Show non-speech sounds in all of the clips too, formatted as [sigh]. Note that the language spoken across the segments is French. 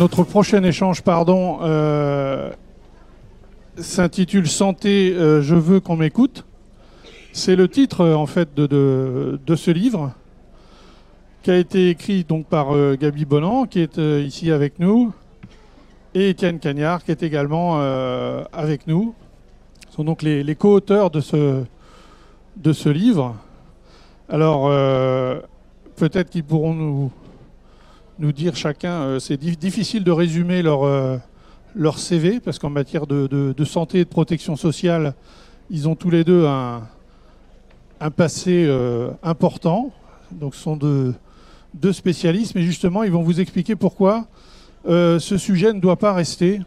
notre prochain échange, pardon, euh, s'intitule Santé, euh, je veux qu'on m'écoute. C'est le titre en fait de, ce livre qui a été écrit donc par euh, Gabi Bonan, qui est ici avec nous, et Étienne Cagnard, qui est également avec nous. Ce sont donc les, co-auteurs de ce livre. Alors, peut-être qu'ils pourront nous, nous dire chacun, euh, c'est difficile de résumer leur, euh, CV, parce qu'en matière de, santé et de protection sociale, ils ont tous les deux un, passé euh, important. Donc ce sont deux, spécialistes, mais justement, ils vont vous expliquer pourquoi ce sujet ne doit pas rester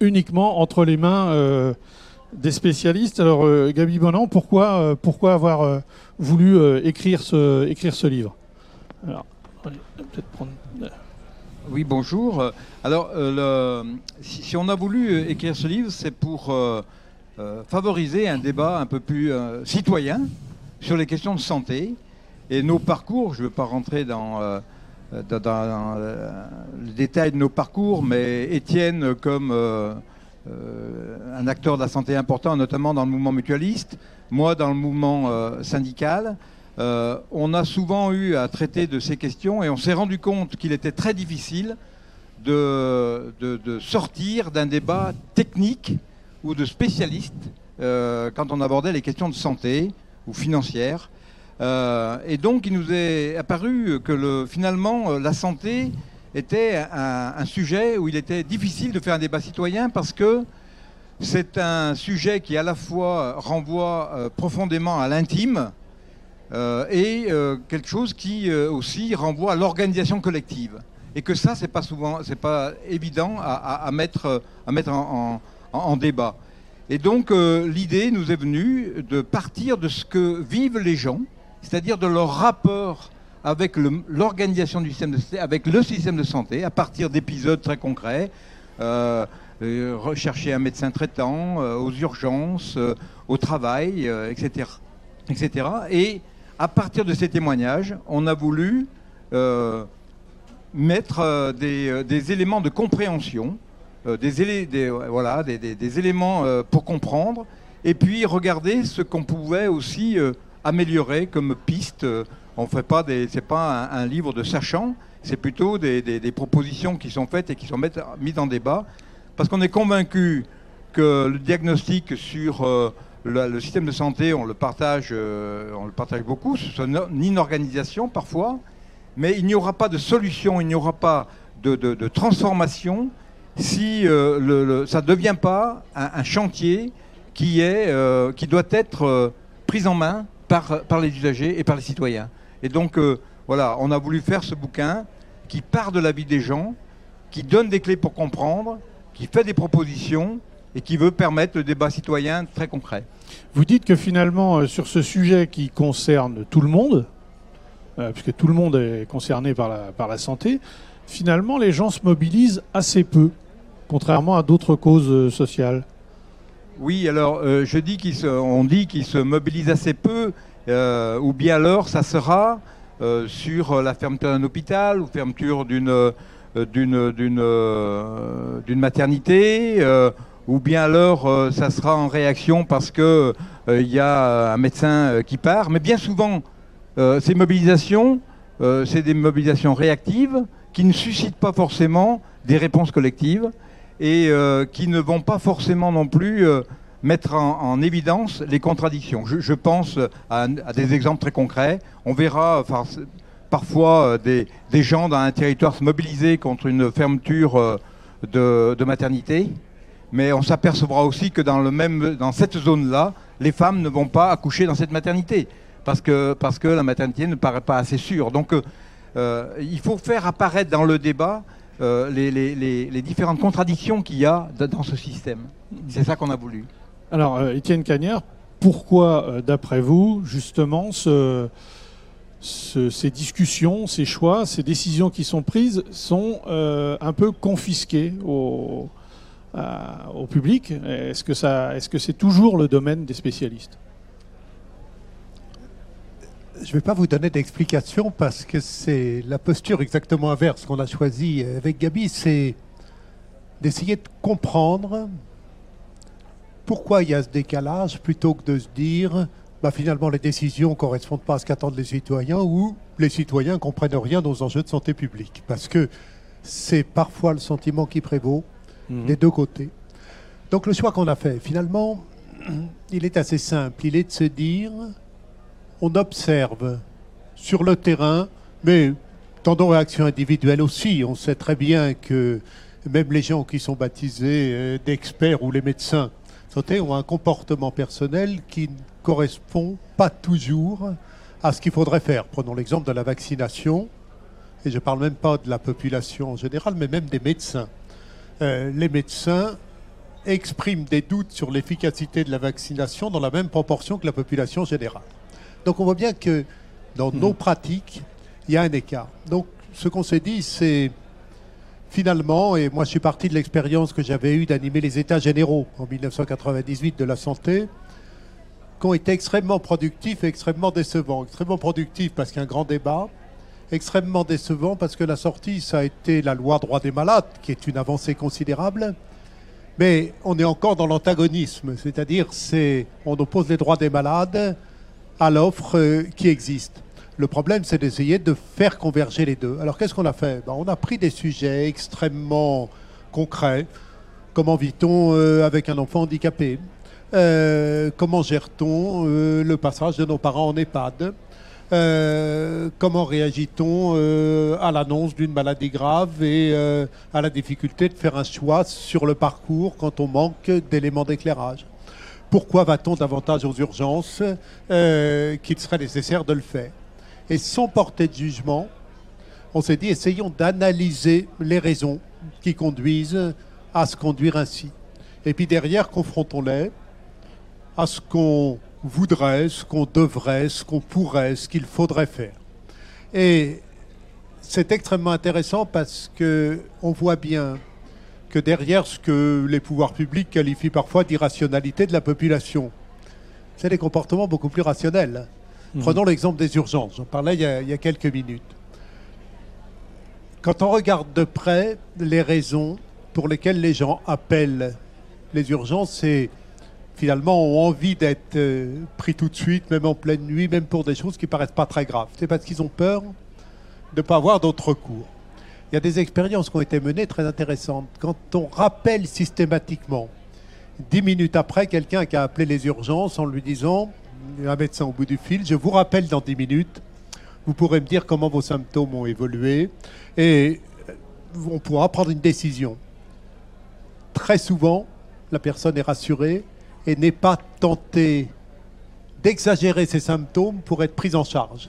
uniquement entre les mains des spécialistes. Alors, Gabi Bonan, pourquoi, avoir voulu écrire, ce, livre? Oui, bonjour. Alors, euh, si, on a voulu euh, écrire ce livre, c'est pour euh, favoriser un débat un peu plus citoyen sur les questions de santé. Et nos parcours, je ne veux pas rentrer dans, dans, le détail de nos parcours, mais Étienne, comme un acteur de la santé important, notamment dans le mouvement mutualiste, moi dans le mouvement syndical, euh, on a souvent eu à traiter de ces questions et on s'est rendu compte qu'il était très difficile de, sortir d'un débat technique ou de spécialiste euh, quand on abordait les questions de santé ou financières. Euh, et donc il nous est apparu que finalement la santé était un, sujet où il était difficile de faire un débat citoyen parce que c'est un sujet qui à la fois renvoie profondément à l'intime, et euh, quelque chose qui euh, aussi renvoie à l'organisation collective. Et que ça, c'est pas souvent, pas évident à, mettre, à mettre en, débat. Et donc, l'idée nous est venue de partir de ce que vivent les gens, c'est-à-dire de leur rapport avec l'organisation du système de santé, avec le système de santé, à partir d'épisodes très concrets. rechercher un médecin traitant, aux urgences, au travail, etc., etc. Et à partir de ces témoignages, on a voulu euh, mettre euh, euh, des, éléments de compréhension, des, éléments pour comprendre, et puis regarder ce qu'on pouvait aussi améliorer comme piste. On fait pas pas un, livre de sachant, c'est plutôt des, propositions qui sont faites et qui sont mises en débat, parce qu'on est convaincu que le diagnostic sur le, système de santé, on le partage, euh, on le partage beaucoup. C'est une organisation parfois, mais il n'y aura pas de solution, il n'y aura pas de, transformation si euh, ça ne devient pas un, chantier qui, est, euh, qui doit être pris en main par, par les usagers et par les citoyens. Et donc, voilà, on a voulu faire ce bouquin qui part de la vie des gens, qui donne des clés pour comprendre, qui fait des propositions et qui veut permettre le débat citoyen très concret. Vous dites que finalement, euh, sur ce sujet qui concerne tout le monde, euh, puisque tout le monde est concerné par la, par la santé, finalement, les gens se mobilisent assez peu, contrairement à d'autres causes euh, sociales. Oui, alors je dis qu'on dit qu'ils se mobilisent assez peu, ou bien alors ça sera sur la fermeture d'un hôpital ou fermeture d'une d'une d'une maternité ou bien alors euh, ça sera en réaction parce qu'il euh, il y a un médecin euh, qui part. Mais bien souvent, ces mobilisations, c'est des mobilisations réactives qui ne suscitent pas forcément des réponses collectives et qui ne vont pas forcément non plus mettre en, évidence les contradictions. Je, pense à, des exemples très concrets. On verra parfois des, gens dans un territoire se mobiliser contre une fermeture de maternité mais on s'apercevra aussi que dans, le même, dans cette zone-là, les femmes ne vont pas accoucher dans cette maternité, parce que, parce que la maternité ne paraît pas assez sûre. Donc euh, euh, il faut faire apparaître dans le débat euh, les, les, les, différentes contradictions qu'il y a dans ce système. C'est ça qu'on a voulu. Alors, Étienne Cagnard, pourquoi, d'après vous, justement, ce, ces discussions, ces choix, ces décisions qui sont prises sont un peu confisquées aux au public. Est-ce que c'est toujours le domaine des spécialistes? Je ne vais pas vous donner d'explication parce que c'est la posture exactement inverse qu'on a choisie avec Gabi, c'est d'essayer de comprendre pourquoi il y a ce décalage plutôt que de se dire bah, finalement les décisions ne correspondent pas à ce qu'attendent les citoyens ou les citoyens ne comprennent rien aux enjeux de santé publique. Parce que c'est parfois le sentiment qui prévaut mhm. des deux côtés. Donc le choix qu'on a fait, finalement, [clears throat] il est assez simple. Il est de se dire, on observe sur le terrain, mais dans nos réactions individuelles aussi, on sait très bien que même les gens qui sont baptisés euh, d'experts ou les médecins ont un comportement personnel qui ne correspond pas toujours à ce qu'il faudrait faire. Prenons l'exemple de la vaccination, et je ne parle même pas de la population en général, mais même des médecins. Euh, les médecins expriment des doutes sur l'efficacité de la vaccination dans la même proportion que la population générale. Donc on voit bien que dans nos hmm. pratiques, il y a un écart. Donc ce qu'on s'est dit, c'est finalement, et moi je suis parti de l'expérience que j'avais eue d'animer les États généraux en 1998 de la santé, qui ont été extrêmement productifs et extrêmement décevants. Extrêmement productifs parce qu'il y a un grand débat, extrêmement décevant parce que la sortie, ça a été la loi droit des malades, qui est une avancée considérable. Mais on est encore dans l'antagonisme, c'est-à-dire c'est on oppose les droits des malades à l'offre euh, qui existe. Le problème, c'est d'essayer de faire converger les deux. Alors, qu'est-ce qu'on a fait? Ben, On a pris des sujets extrêmement concrets. Comment vit-on euh, avec un enfant handicapé? Euh, Comment gère-t-on le passage de nos parents en EHPAD? Comment réagit-on à l'annonce d'une maladie grave et à la difficulté de faire un choix sur le parcours quand on manque d'éléments d'éclairage? Pourquoi va-t-on davantage aux urgences qu'il serait nécessaire de le faire? Et sans porter de jugement, on s'est dit, essayons d'analyser les raisons qui conduisent à se conduire ainsi. Et puis derrière, confrontons-les à ce qu'on voudrait, ce qu'on devrait, ce qu'on pourrait, ce qu'il faudrait faire. Et c'est extrêmement intéressant parce que on voit bien que derrière ce que les pouvoirs publics qualifient parfois d'irrationalité de la population, c'est des comportements beaucoup plus rationnels. Mhm. Prenons l'exemple des urgences. J'en parlais il y, a, quelques minutes. Quand on regarde de près les raisons pour lesquelles les gens appellent les urgences, c'est finalement ont envie d'être euh, pris tout de suite, même en pleine nuit, même pour des choses qui paraissent pas très graves. C'est parce qu'ils ont peur de ne pas avoir d'autres recours. Il y a des expériences qui ont été menées très intéressantes. Quand on rappelle systématiquement, dix minutes après, quelqu'un qui a appelé les urgences en lui disant un médecin au bout du fil. Je vous rappelle dans 10 minutes. Vous pourrez me dire comment vos symptômes ont évolué et euh, on pourra prendre une décision. Très souvent, la personne est rassurée et n'est pas tentée d'exagérer ses symptômes pour être prise en charge.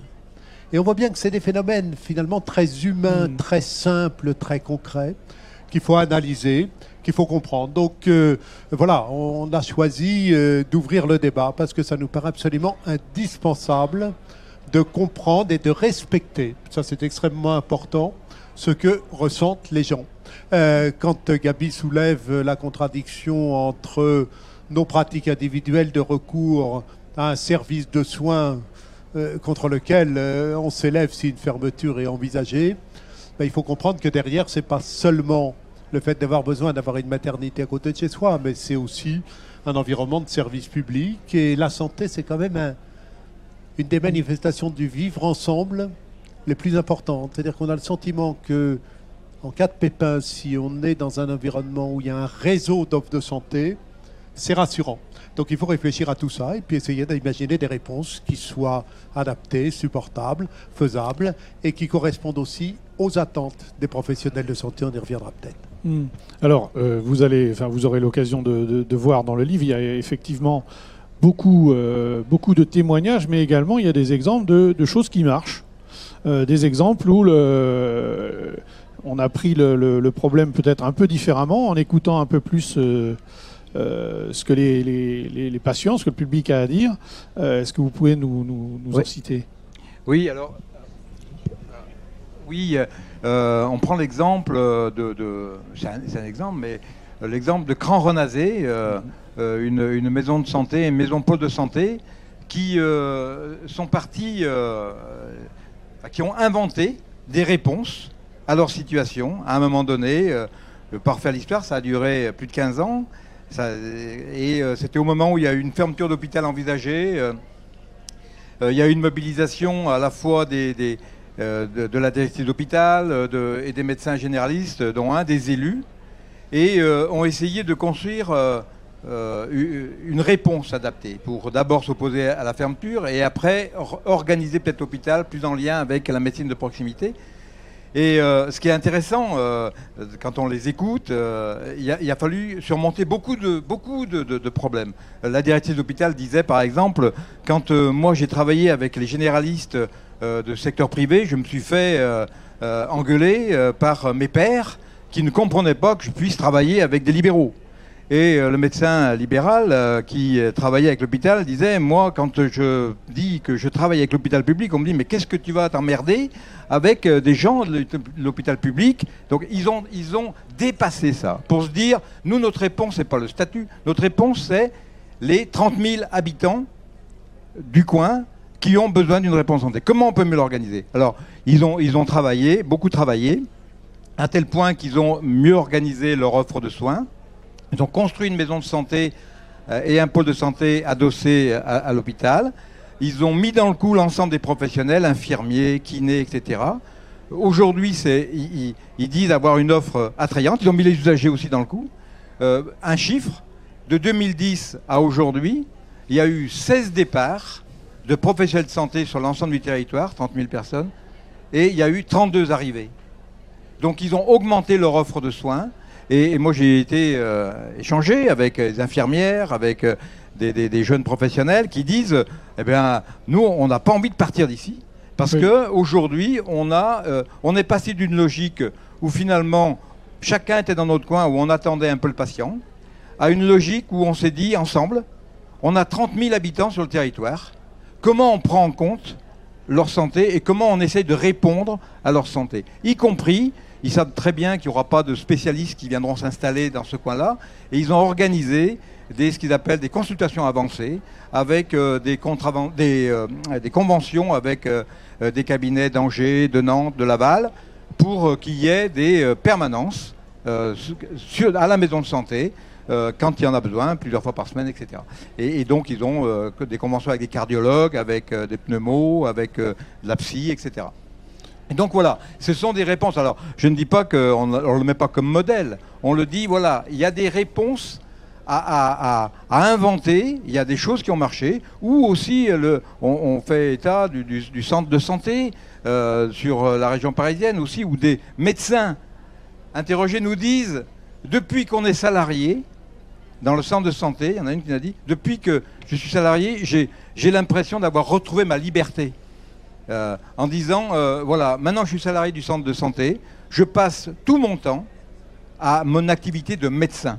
Et on voit bien que c'est des phénomènes finalement très humains, hmm. très simples, très concrets, qu'il faut analyser qu'il faut comprendre. Donc euh, voilà, on a choisi euh, d'ouvrir le débat parce que ça nous paraît absolument indispensable de comprendre et de respecter, ça c'est extrêmement important, ce que ressentent les gens. Euh, quand Gabi soulève la contradiction entre nos pratiques individuelles de recours à un service de soins contre lequel on s'élève si une fermeture est envisagée, ben, il faut comprendre que derrière, ce n'est pas seulement le fait d'avoir besoin d'avoir une maternité à côté de chez soi, mais c'est aussi un environnement de service public. Et la santé, c'est quand même une des manifestations du vivre ensemble les plus importantes. C'est-à-dire qu'on a le sentiment que, en cas de pépin, si on est dans un environnement où il y a un réseau d'offres de santé, c'est rassurant. Donc il faut réfléchir à tout ça et puis essayer d'imaginer des réponses qui soient adaptées, supportables, faisables et qui correspondent aussi aux attentes des professionnels de santé. On y reviendra peut-être. Hmm. Alors, euh, vous, allez, vous aurez l'occasion de, voir dans le livre, il y a effectivement beaucoup, euh, beaucoup de témoignages, mais également il y a des exemples de, choses qui marchent. Euh, des exemples où on a pris le, problème peut-être un peu différemment en écoutant un peu plus ce que les, les, patients, ce que le public a à dire. Est-ce que vous pouvez nous, nous, en citer? Oui, alors oui, euh, on prend l'exemple de, c'est un, exemple, mais l'exemple de Cran Renazé, euh, une, maison de santé, une maison pôle de santé, qui sont partis, qui ont inventé des réponses à leur situation. À un moment donné, par faire l'histoire, ça a duré plus de 15 ans. Et c'était au moment où il y a eu une fermeture d'hôpital envisagée. il y a eu une mobilisation à la fois des euh, de, la directive d'hôpital euh, et des médecins généralistes, dont un des élus, et euh, ont essayé de construire une réponse adaptée pour d'abord s'opposer à la fermeture et après organiser peut-être l'hôpital plus en lien avec la médecine de proximité. Et ce qui est intéressant, quand on les écoute, il, a, fallu surmonter beaucoup de, beaucoup de problèmes. La directive d'hôpital disait, par exemple, quand moi j'ai travaillé avec les généralistes euh, de secteur privé, je me suis fait euh, euh, engueuler par mes pères qui ne comprenaient pas que je puisse travailler avec des libéraux. Et le médecin libéral qui travaillait avec l'hôpital disait, moi, quand je dis que je travaille avec l'hôpital public, on me dit, mais qu'est-ce que tu vas t'emmerder avec des gens de l'hôpital public? Donc ils ont, ils ont dépassé ça pour se dire, nous, notre réponse, n'est pas le statut, notre réponse, c'est les 30 000 habitants du coin qui ont besoin d'une réponse santé. Comment on peut mieux l'organiser? Alors, ils ont, ils ont travaillé, beaucoup travaillé, à tel point qu'ils ont mieux organisé leur offre de soins. Ils ont construit une maison de santé euh, et un pôle de santé adossé à, l'hôpital. Ils ont mis dans le coup l'ensemble des professionnels, infirmiers, kinés, etc. Aujourd'hui, ils, ils, disent avoir une offre attrayante. Ils ont mis les usagers aussi dans le coup. Euh, un chiffre, de 2010 à aujourd'hui, il y a eu 16 départs de professionnels de santé sur l'ensemble du territoire, 30 000 personnes, et il y a eu 32 arrivées. Donc ils ont augmenté leur offre de soins, et, moi j'ai été euh, échangé avec des infirmières, avec euh, des, jeunes professionnels qui disent, eh bien, nous, on n'a pas envie de partir d'ici, parce qu'aujourd'hui, on, euh, on est passé d'une logique où finalement chacun était dans notre coin, où on attendait un peu le patient, à une logique où on s'est dit ensemble, on a 30 000 habitants sur le territoire, comment on prend en compte leur santé et comment on essaye de répondre à leur santé? Y compris, ils savent très bien qu'il n'y aura pas de spécialistes qui viendront s'installer dans ce coin-là, et ils ont organisé des, ce qu'ils appellent des consultations avancées, avec euh, des, euh, des, conventions avec euh, des cabinets d'Angers, de Nantes, de Laval, pour qu'il y ait des permanences à la maison de santé quand il y en a besoin, plusieurs fois par semaine, etc. Et, donc, ils ont des conventions avec des cardiologues, avec des pneumos, avec de la psy, etc. Donc voilà, ce sont des réponses. Alors, je ne dis pas qu'on ne le met pas comme modèle. On le dit, voilà, il y a des réponses à, inventer. Il y a des choses qui ont marché. Ou aussi, on, fait état du, centre de santé sur la région parisienne aussi, où des médecins interrogés nous disent, depuis qu'on est salarié, dans le centre de santé, il y en a une qui m'a dit, depuis que je suis salarié, j'ai l'impression d'avoir retrouvé ma liberté. Euh, en disant, euh, voilà, maintenant je suis salarié du centre de santé, je passe tout mon temps à mon activité de médecin.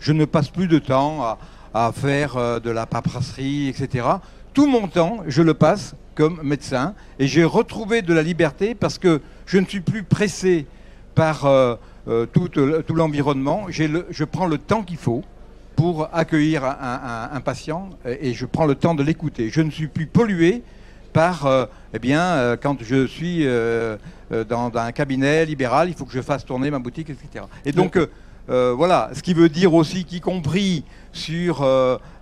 Je ne passe plus de temps à, faire euh, de la paperasserie, etc. Tout mon temps, je le passe comme médecin et j'ai retrouvé de la liberté parce que je ne suis plus pressé par tout, tout l'environnement. Je prends le temps qu'il faut pour accueillir un, patient et je prends le temps de l'écouter. Je ne suis plus pollué par, euh, eh bien, euh, quand je suis euh, dans, un cabinet libéral, il faut que je fasse tourner ma boutique, etc. Et donc, voilà, ce qui veut dire aussi qu'y compris sur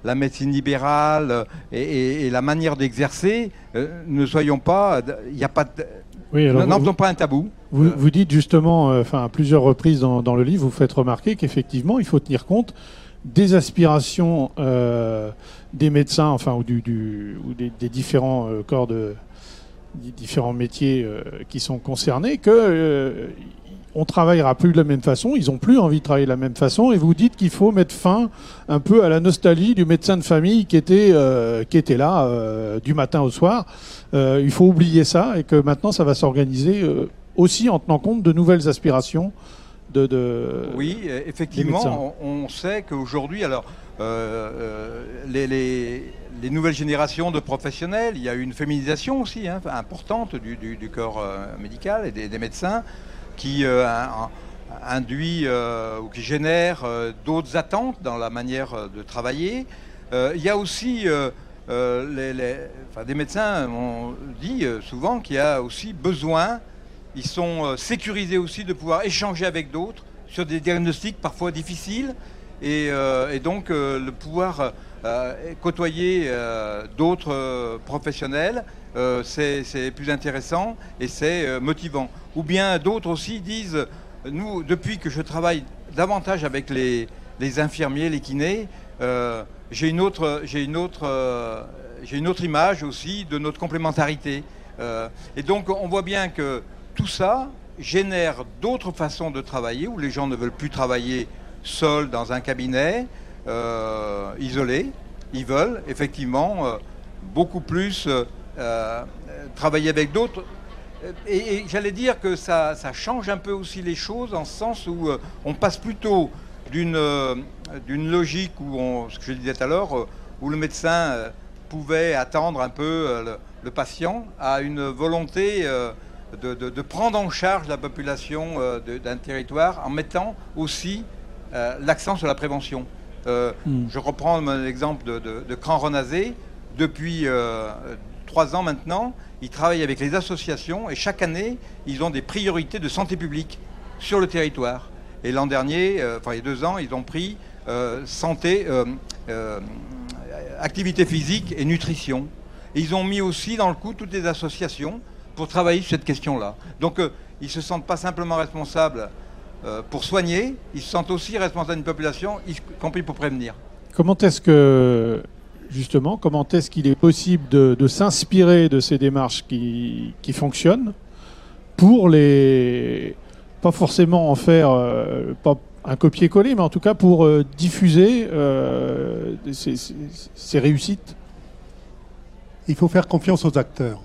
la médecine libérale et, la manière d'exercer, ne soyons pas, il n'y a pas de, oui, n'en faisons pas un tabou. Vous, vous dites justement, enfin à plusieurs reprises dans, dans, le livre, vous faites remarquer qu'effectivement, il faut tenir compte des aspirations euh, des médecins, enfin, ou, des, différents euh, corps de différents métiers euh, qui sont concernés, que on travaillera plus de la même façon, ils ont plus envie de travailler de la même façon, et vous dites qu'il faut mettre fin un peu à la nostalgie du médecin de famille qui était, qui était là du matin au soir. il faut oublier ça et que maintenant ça va s'organiser aussi en tenant compte de nouvelles aspirations de, oui, effectivement, on, sait qu'aujourd'hui, alors euh, euh, les, nouvelles générations de professionnels, il y a une féminisation aussi hein, importante du, corps euh, médical et des, médecins qui induit ou qui génère d'autres attentes dans la manière de travailler. il y a aussi des médecins ont dit souvent qu'il y a aussi besoin, ils sont sécurisés aussi de pouvoir échanger avec d'autres sur des diagnostics parfois difficiles et, donc le pouvoir côtoyer d'autres professionnels, c'est plus intéressant et c'est motivant. Ou bien d'autres aussi disent, nous, depuis que je travaille davantage avec les, infirmiers, les kinés, euh, j'ai une, autre, une, euh, une autre image aussi de notre complémentarité. Euh, et donc on voit bien que tout ça génère d'autres façons de travailler où les gens ne veulent plus travailler seuls dans un cabinet, isolé. Ils veulent effectivement beaucoup plus travailler avec d'autres et, j'allais dire que ça, change un peu aussi les choses en ce sens où euh, on passe plutôt d'une euh, logique où, ce que je disais tout euh, où le médecin pouvait attendre un peu le, patient, à une volonté de, prendre en charge la population d'un territoire en mettant aussi l'accent sur la prévention. Hmm. Je reprends l'exemple de, de, Cran Renazé. Depuis trois ans maintenant, ils travaillent avec les associations et chaque année, ils ont des priorités de santé publique sur le territoire. Et l'an dernier, euh, enfin il y a deux ans, ils ont pris euh, santé, euh, activité physique et nutrition. Et ils ont mis aussi dans le coup toutes les associations pour travailler sur cette question-là. Donc ils ne se sentent pas simplement responsables pour soigner, ils se sentent aussi responsables d'une population, y compris pour prévenir. Comment est-ce que justement, comment est-ce qu'il est possible de, s'inspirer de ces démarches qui, fonctionnent pour les. pas forcément en faire euh, pas un copier-coller, mais en tout cas pour euh, diffuser euh, ces, réussites? Il faut faire confiance aux acteurs.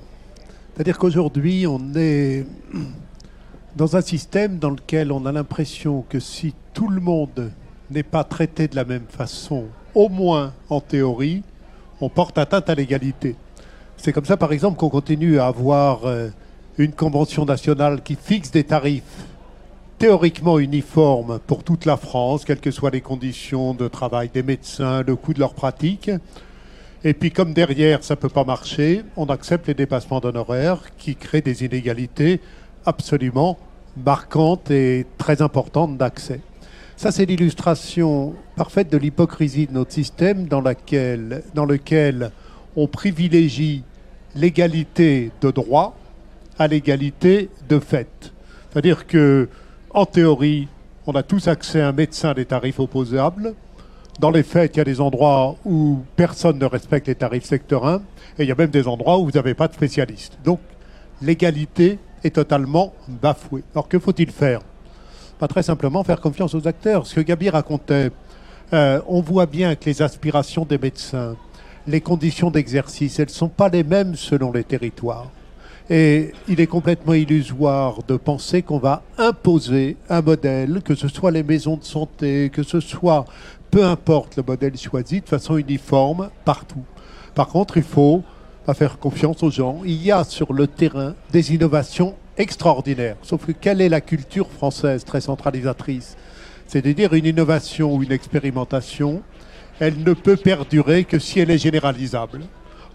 C'est-à-dire qu'aujourd'hui, on est dans un système dans lequel on a l'impression que si tout le monde n'est pas traité de la même façon, au moins en théorie, on porte atteinte à l'égalité. C'est comme ça, par exemple, qu'on continue à avoir euh, une convention nationale qui fixe des tarifs théoriquement uniformes pour toute la France, quelles que soient les conditions de travail des médecins, le coût de leur pratique. Et puis, comme derrière, ça ne peut pas marcher, on accepte les dépassements d'honoraires qui créent des inégalités absolument marquantes et très importantes d'accès. Ça, c'est l'illustration parfaite de l'hypocrisie de notre système dans, dans lequel on privilégie l'égalité de droit à l'égalité de fait. C'est-à-dire que, en théorie, on a tous accès à un médecin des tarifs opposables. Dans les faits, il y a des endroits où personne ne respecte les tarifs secteur et il y a même des endroits où vous n'avez pas de spécialiste. Donc, l'égalité est totalement bafouée. Alors, que faut-il faire? Pas très simplement faire confiance aux acteurs. Ce que Gabi racontait, euh, on voit bien que les aspirations des médecins, les conditions d'exercice, elles ne sont pas les mêmes selon les territoires. Et il est complètement illusoire de penser qu'on va imposer un modèle, que ce soit les maisons de santé, que ce soit, peu importe le modèle choisi, de façon uniforme partout. Par contre, il faut faire confiance aux gens. Il y a sur le terrain des innovations extraordinaire. Sauf que quelle est la culture française très centralisatrice? C'est-à-dire une innovation ou une expérimentation, elle ne peut perdurer que si elle est généralisable.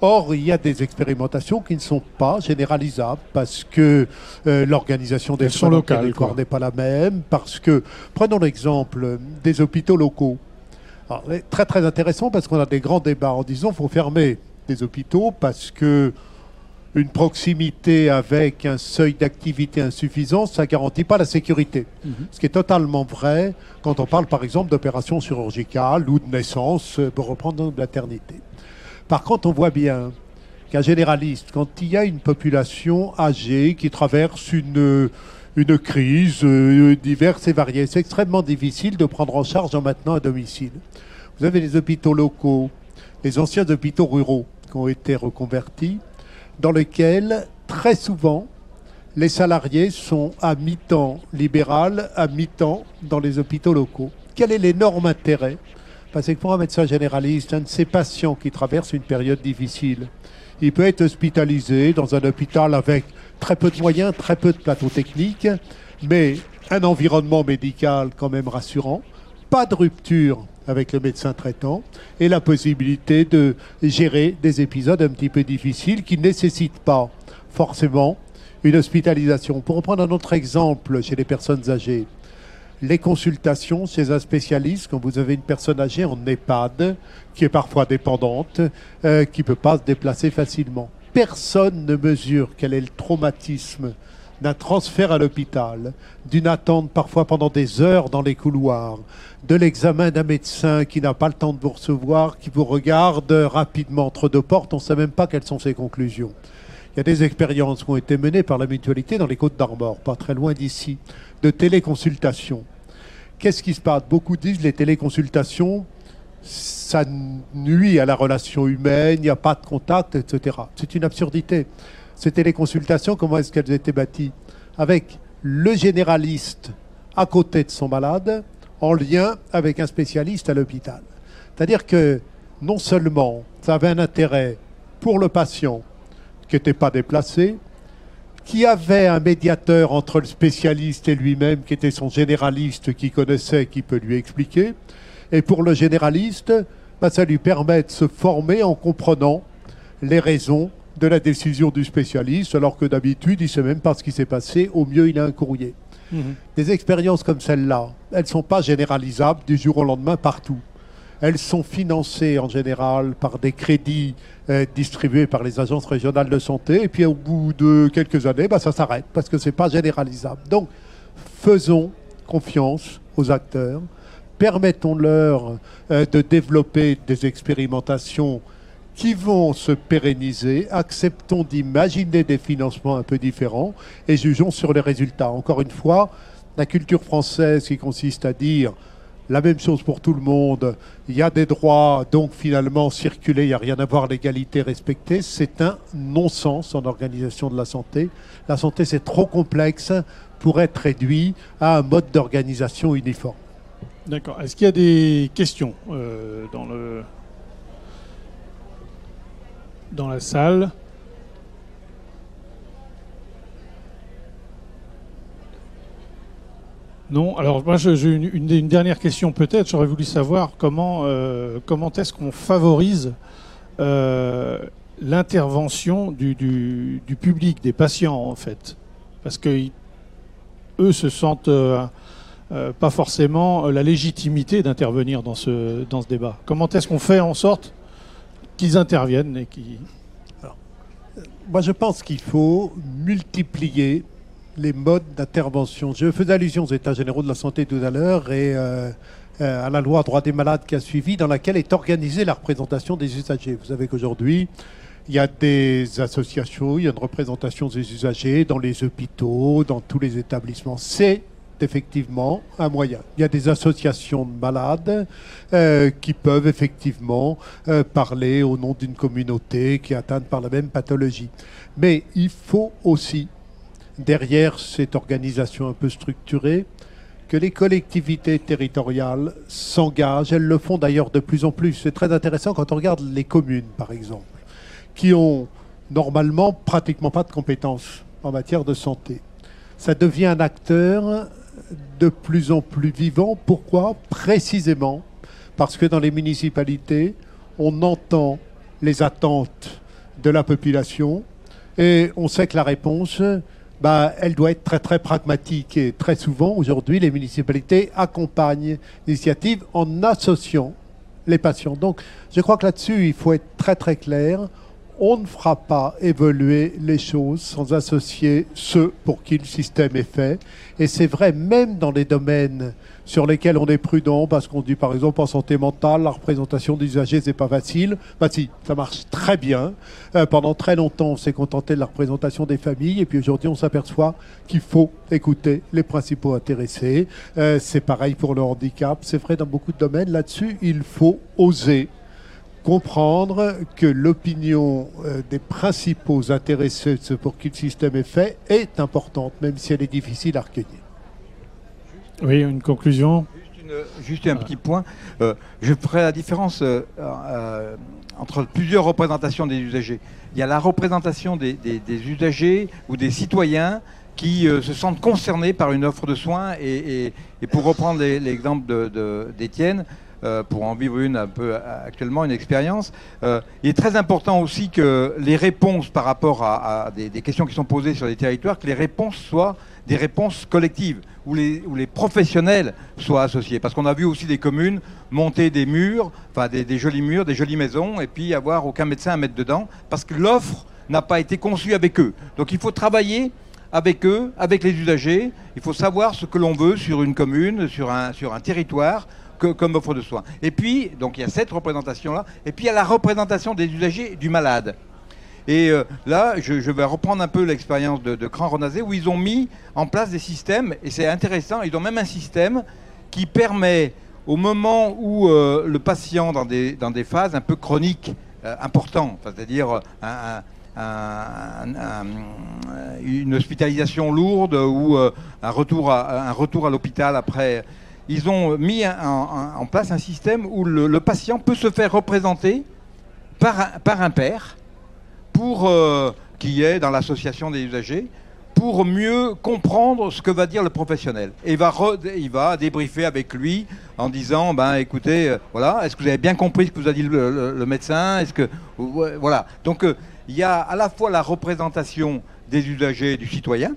Or, il y a des expérimentations qui ne sont pas généralisables parce que euh, l'organisation des soins locales n'est pas la même, parce que, prenons l'exemple des hôpitaux locaux. Très très intéressant parce qu'on a des grands débats en disant qu'il faut fermer des hôpitaux parce que une proximité avec un seuil d'activité insuffisant, ça ne garantit pas la sécurité. Mhm. Ce qui est totalement vrai quand on parle par exemple d'opérations chirurgicales ou de naissance euh, pour reprendre de maternité. Par contre, on voit bien qu'un généraliste, quand il y a une population âgée qui traverse une, une crise euh, diverse et variée, c'est extrêmement difficile de prendre en charge en maintenant à domicile. Vous avez les hôpitaux locaux, les anciens hôpitaux ruraux qui ont été reconvertis dans lequel, très souvent, les salariés sont à mi-temps libéral, à mi-temps dans les hôpitaux locaux. Quel est l'énorme intérêt? Parce que pour un médecin généraliste, un de ces patients qui traverse une période difficile, il peut être hospitalisé dans un hôpital avec très peu de moyens, très peu de plateaux techniques, mais un environnement médical quand même rassurant, pas de rupture avec le médecin traitant et la possibilité de gérer des épisodes un petit peu difficiles qui ne nécessitent pas forcément une hospitalisation. Pour reprendre un autre exemple chez les personnes âgées, les consultations chez un spécialiste, quand vous avez une personne âgée en EHPAD, qui est parfois dépendante, euh, qui ne peut pas se déplacer facilement. Personne ne mesure quel est le traumatisme d'un transfert à l'hôpital, d'une attente parfois pendant des heures dans les couloirs, de l'examen d'un médecin qui n'a pas le temps de vous recevoir, qui vous regarde rapidement entre deux portes, on ne sait même pas quelles sont ses conclusions. Il y a des expériences qui ont été menées par la mutualité dans les Côtes d'Armor, pas très loin d'ici, de téléconsultation. Qu'est-ce qui se passe? Beaucoup disent les téléconsultations, ça nuit à la relation humaine, il n'y a pas de contact, etc. C'est une absurdité. Ces téléconsultations, comment est-ce qu'elles étaient bâties Avec le généraliste à côté de son malade, en lien avec un spécialiste à l'hôpital. C'est-à-dire que non seulement ça avait un intérêt pour le patient qui n'était pas déplacé, qui avait un médiateur entre le spécialiste et lui-même, qui était son généraliste, qui connaissait, qui peut lui expliquer. Et pour le généraliste, bah, ça lui permet de se former en comprenant les raisons de la décision du spécialiste, alors que d'habitude, il ne sait même pas ce qui s'est passé. Au mieux, il a un courrier. Mhm. Des expériences comme celle-là, elles ne sont pas généralisables du jour au lendemain partout. Elles sont financées en général par des crédits euh, distribués par les agences régionales de santé. Et puis au bout de quelques années, bah, ça s'arrête parce que ce n'est pas généralisable. Donc faisons confiance aux acteurs, permettons-leur euh, de développer des expérimentations qui vont se pérenniser, acceptons d'imaginer des financements un peu différents et jugeons sur les résultats. Encore une fois, la culture française qui consiste à dire la même chose pour tout le monde, il y a des droits, donc finalement circuler, il n'y a rien à voir, l'égalité respectée, c'est un non-sens en organisation de la santé. La santé, c'est trop complexe pour être réduit à un mode d'organisation uniforme. D'accord. Est-ce qu'il y a des questions euh, dans la salle? Non, alors moi j'ai une, dernière question peut-être. J'aurais voulu savoir comment, euh, est-ce qu'on favorise euh, l'intervention du, public, des patients en fait? Parce que eux se sentent pas forcément la légitimité d'intervenir dans ce, dans ce débat. Comment est-ce qu'on fait en sorte qu'ils interviennent et qui. moi, je pense qu'il faut multiplier les modes d'intervention. Je faisais allusion aux États généraux de la santé tout à l'heure et euh, euh, à la loi droit des malades qui a suivi, dans laquelle est organisée la représentation des usagers. Vous savez qu'aujourd'hui, il y a des associations, il y a une représentation des usagers dans les hôpitaux, dans tous les établissements. C'est effectivement un moyen. Il y a des associations de malades euh, qui peuvent effectivement euh, parler au nom d'une communauté qui est atteinte par la même pathologie. Mais il faut aussi, derrière cette organisation un peu structurée, que les collectivités territoriales s'engagent. Elles le font d'ailleurs de plus en plus. C'est très intéressant quand on regarde les communes, par exemple, qui ont normalement pratiquement pas de compétences en matière de santé. Ça devient un acteur de plus en plus vivant. Pourquoi Précisément? Parce que dans les municipalités, on entend les attentes de la population et on sait que la réponse, bah, elle doit être très très pragmatique. Et très souvent, aujourd'hui, les municipalités accompagnent l'initiative en associant les patients. Donc, je crois que là-dessus, il faut être très très clair on ne fera pas évoluer les choses sans associer ceux pour qui le système est fait. Et c'est vrai même dans les domaines sur lesquels on est prudent, parce qu'on dit par exemple en santé mentale, la représentation des usagers, c'est pas facile. Bah si, ça marche très bien. Euh, pendant très longtemps, on s'est contenté de la représentation des familles, et puis aujourd'hui, on s'aperçoit qu'il faut écouter les principaux intéressés. Euh, c'est pareil pour le handicap, c'est vrai dans beaucoup de domaines. Là-dessus, il faut oser comprendre que l'opinion euh, des principaux intéressés pour qui le système est fait est importante, même si elle est difficile à recueillir. Oui, une conclusion Juste, un petit point. Euh, je ferai la différence euh, entre plusieurs représentations des usagers. Il y a la représentation des, usagers ou des citoyens qui se sentent concernés par une offre de soins. Et, pour reprendre l'exemple d'Étienne, euh, pour en vivre une un peu actuellement, une expérience. Euh, il est très important aussi que les réponses par rapport à, des, questions qui sont posées sur les territoires, que les réponses soient des réponses collectives, où les, où les professionnels soient associés. Parce qu'on a vu aussi des communes monter des murs, enfin des, des, jolis murs, des jolies maisons, et puis avoir aucun médecin à mettre dedans, parce que l'offre n'a pas été conçue avec eux. Donc il faut travailler avec eux, avec les usagers. Il faut savoir ce que l'on veut sur une commune, sur un, sur un territoire, comme offre de soins. Et puis, donc il y a cette représentation-là, et puis il y a la représentation des usagers du malade. Et euh, là, je, vais reprendre un peu l'expérience de, de Cran Renazé, où ils ont mis en place des systèmes, et c'est intéressant, ils ont même un système qui permet, au moment où euh, le patient, dans des, dans des phases un peu chroniques, euh, importantes, c'est-à-dire une hospitalisation lourde ou un retour à, à l'hôpital après ils ont mis en place un système où le, patient peut se faire représenter par un, par un père, pour, euh, qui est dans l'association des usagers, pour mieux comprendre ce que va dire le professionnel. Et il va, il va débriefer avec lui en disant, ben écoutez, euh, voilà, est-ce que vous avez bien compris ce que vous a dit le, médecin? Est-ce que voilà. Donc euh, il y a à la fois la représentation des usagers du citoyen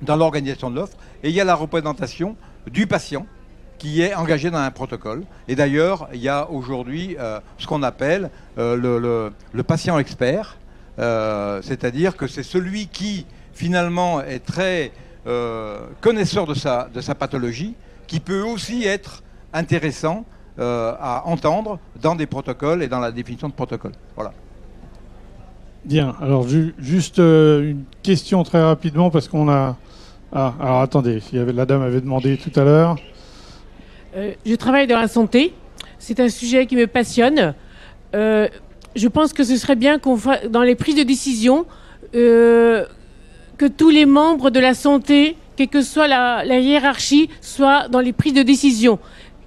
dans l'organisation de l'offre, et il y a la représentation du patient qui est engagé dans un protocole. Et d'ailleurs, il y a aujourd'hui euh, ce qu'on appelle euh, le, patient expert, euh, c'est-à-dire que c'est celui qui finalement est très connaisseur de sa, de sa pathologie, qui peut aussi être intéressant à entendre dans des protocoles et dans la définition de protocole. Voilà. Bien, alors juste une question très rapidement parce qu'on a... Ah, alors attendez, la dame avait demandé tout à l'heure. Euh, je travaille dans la santé. C'est un sujet qui me passionne. Euh, je pense que ce serait bien qu'on fasse dans les prises de décision euh, que tous les membres de la santé, quelle que soit la, hiérarchie, soient dans les prises de décision.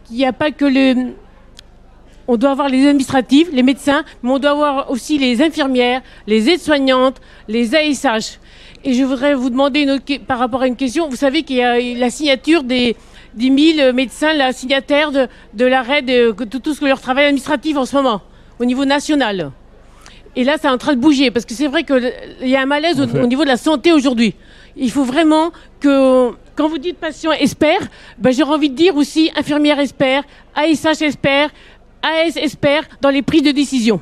Il n'y a pas que le. On doit avoir les administratifs, les médecins, mais on doit avoir aussi les infirmières, les aides-soignantes, les ASH. Et je voudrais vous demander par rapport à une question. Vous savez qu'il y a la signature des, 10 000 médecins la signataires de, l'arrêt de, tout ce que leur travail administratif en ce moment, au niveau national. Et là, c'est en train de bouger, parce que c'est vrai qu'il y a un malaise au, niveau de la santé aujourd'hui. Il faut vraiment que, quand vous dites patient expert, ben, j'aurais envie de dire aussi infirmière expert, ASH expert, AS expert dans les prises de décision.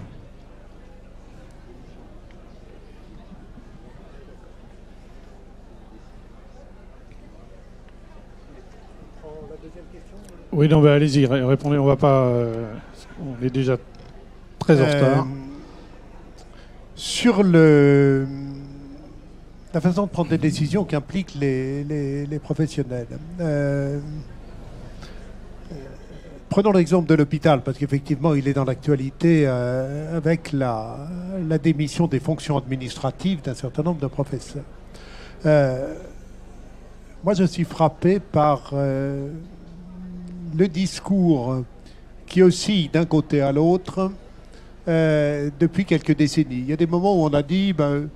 Oui, non, allez-y, répondez. On va pas. Euh, on est déjà très en retard. Euh, sur le, la façon de prendre des décisions qui impliquent les, les, professionnels. Euh, prenons l'exemple de l'hôpital, parce qu'effectivement, il est dans l'actualité avec la, démission des fonctions administratives d'un certain nombre de professeurs. moi, je suis frappé par le discours qui oscille d'un côté à l'autre euh, depuis quelques décennies. Il y a des moments où on a dit ben,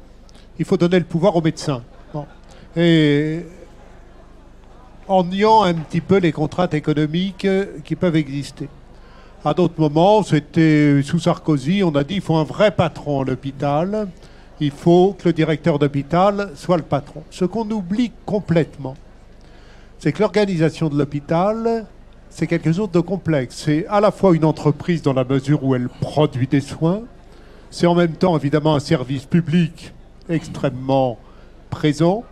il faut donner le pouvoir aux médecins. Et en niant un petit peu les contraintes économiques qui peuvent exister. À d'autres moments, c'était sous Sarkozy, on a dit il faut un vrai patron à l'hôpital, il faut que le directeur d'hôpital soit le patron. Ce qu'on oublie complètement, c'est que l'organisation de l'hôpital, c'est quelque chose de complexe. C'est à la fois une entreprise dans la mesure où elle produit des soins, c'est en même temps évidemment un service public extrêmement présent,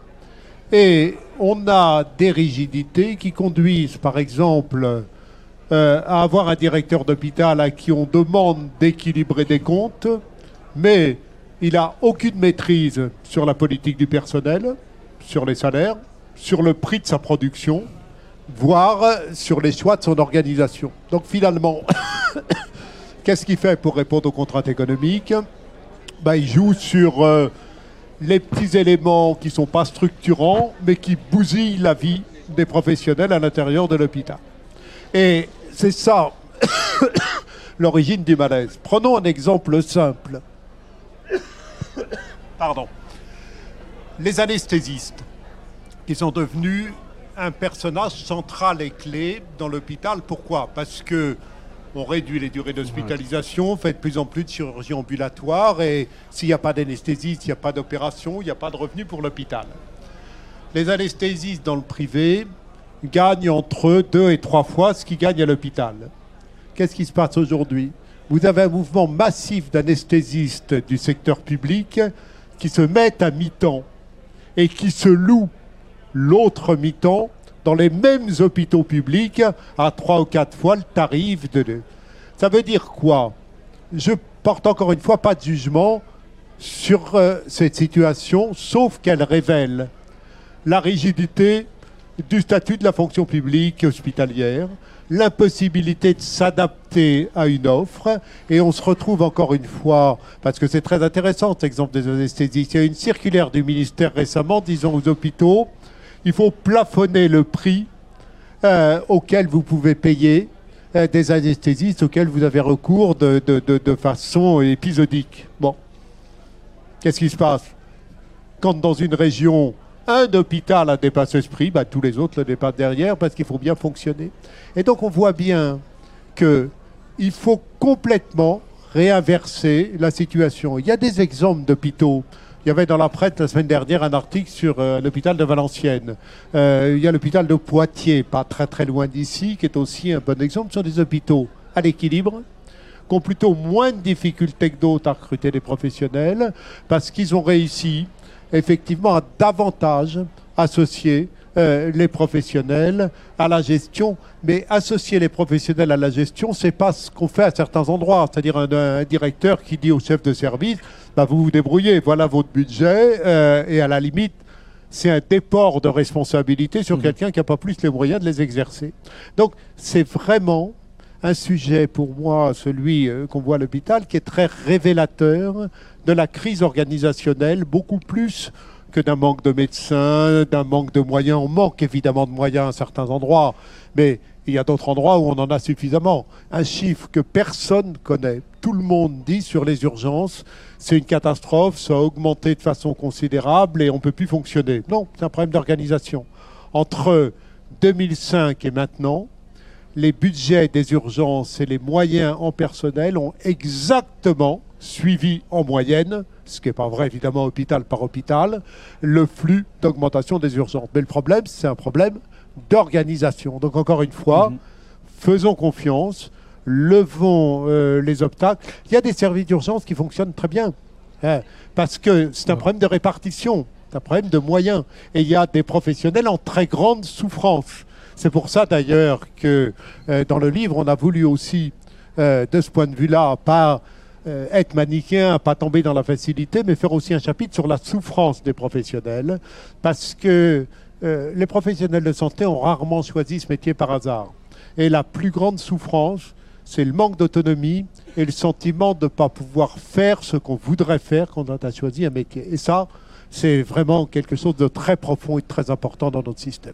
et on a des rigidités qui conduisent par exemple euh, à avoir un directeur d'hôpital à qui on demande d'équilibrer des comptes, mais il n'a aucune maîtrise sur la politique du personnel, sur les salaires, sur le prix de sa production, voire sur les choix de son organisation. Donc finalement, [coughs] qu'est-ce qu'il fait pour répondre aux contraintes économiques? Ben, Il joue sur euh, les petits éléments qui ne sont pas structurants, mais qui bousillent la vie des professionnels à l'intérieur de l'hôpital. Et c'est ça [coughs] l'origine du malaise. Prenons un exemple simple. [coughs] Pardon. Les anesthésistes, qui sont devenus un personnage central et clé dans l'hôpital. Pourquoi? Parce que on réduit les durées d'hospitalisation, on fait de plus en plus de chirurgie ambulatoire et s'il n'y a pas d'anesthésiste, il n'y a pas d'opération, il n'y a pas de revenus pour l'hôpital. Les anesthésistes dans le privé gagnent entre deux et trois fois ce qu'ils gagnent à l'hôpital. Qu'est-ce qui se passe aujourd'hui? Vous avez un mouvement massif d'anesthésistes du secteur public qui se mettent à mi-temps et qui se louent l'autre mi-temps dans les mêmes hôpitaux publics à trois ou quatre fois le tarif de... Ça veut dire quoi? Je porte encore une fois pas de jugement sur euh, cette situation, sauf qu'elle révèle la rigidité du statut de la fonction publique hospitalière, l'impossibilité de s'adapter à une offre, et on se retrouve encore une fois, parce que c'est très intéressant cet exemple des anesthésistes, il y a une circulaire du ministère récemment disant aux hôpitaux, il faut plafonner le prix euh, auquel vous pouvez payer euh, des anesthésistes auxquels vous avez recours de, façon épisodique. Bon. Qu'est-ce qui se passe? Quand dans une région, un hôpital a dépassé ce prix, bah, tous les autres le dépassent derrière parce qu'il faut bien fonctionner. Et donc on voit bien qu'il faut complètement réinverser la situation. Il y a des exemples d'hôpitaux il y avait dans la presse la semaine dernière un article sur euh, l'hôpital de Valenciennes. Euh, il y a l'hôpital de Poitiers, pas très très loin d'ici, qui est aussi un bon exemple. Sont des hôpitaux à l'équilibre, qui ont plutôt moins de difficultés que d'autres à recruter des professionnels, parce qu'ils ont réussi effectivement à davantage associer euh, les professionnels à la gestion. Mais associer les professionnels à la gestion, c'est pas ce qu'on fait à certains endroits. C'est-à-dire un, directeur qui dit au chef de service, bah, vous vous débrouillez, voilà votre budget, euh, et à la limite, c'est un déport de responsabilité sur mmh. quelqu'un qui n'a pas plus les moyens de les exercer. Donc c'est vraiment un sujet pour moi, celui euh, qu'on voit à l'hôpital, qui est très révélateur de la crise organisationnelle, beaucoup plus que d'un manque de médecins, d'un manque de moyens. On manque évidemment de moyens à certains endroits, mais il y a d'autres endroits où on en a suffisamment. Un chiffre que personne ne connaît. Tout le monde dit sur les urgences, c'est une catastrophe, ça a augmenté de façon considérable et on ne peut plus fonctionner. Non, c'est un problème d'organisation. Entre 2005 et maintenant, les budgets des urgences et les moyens en personnel ont exactement suivi en moyenne, ce qui n'est pas vrai évidemment hôpital par hôpital, le flux d'augmentation des urgences. Mais le problème, c'est un problème d'organisation. Donc encore une fois, mhm. faisons confiance, levons euh, les obstacles. Il y a des services d'urgence qui fonctionnent très bien, hein, parce que c'est un problème de répartition, c'est un problème de moyens. Et il y a des professionnels en très grande souffrance. C'est pour ça d'ailleurs que euh, dans le livre, on a voulu aussi, euh, de ce point de vue-là, pas euh, être manichéen, pas tomber dans la facilité, mais faire aussi un chapitre sur la souffrance des professionnels, parce que les professionnels de santé ont rarement choisi ce métier par hasard. Et la plus grande souffrance, c'est le manque d'autonomie et le sentiment de ne pas pouvoir faire ce qu'on voudrait faire quand on a choisi un métier. Et ça, c'est vraiment quelque chose de très profond et de très important dans notre système.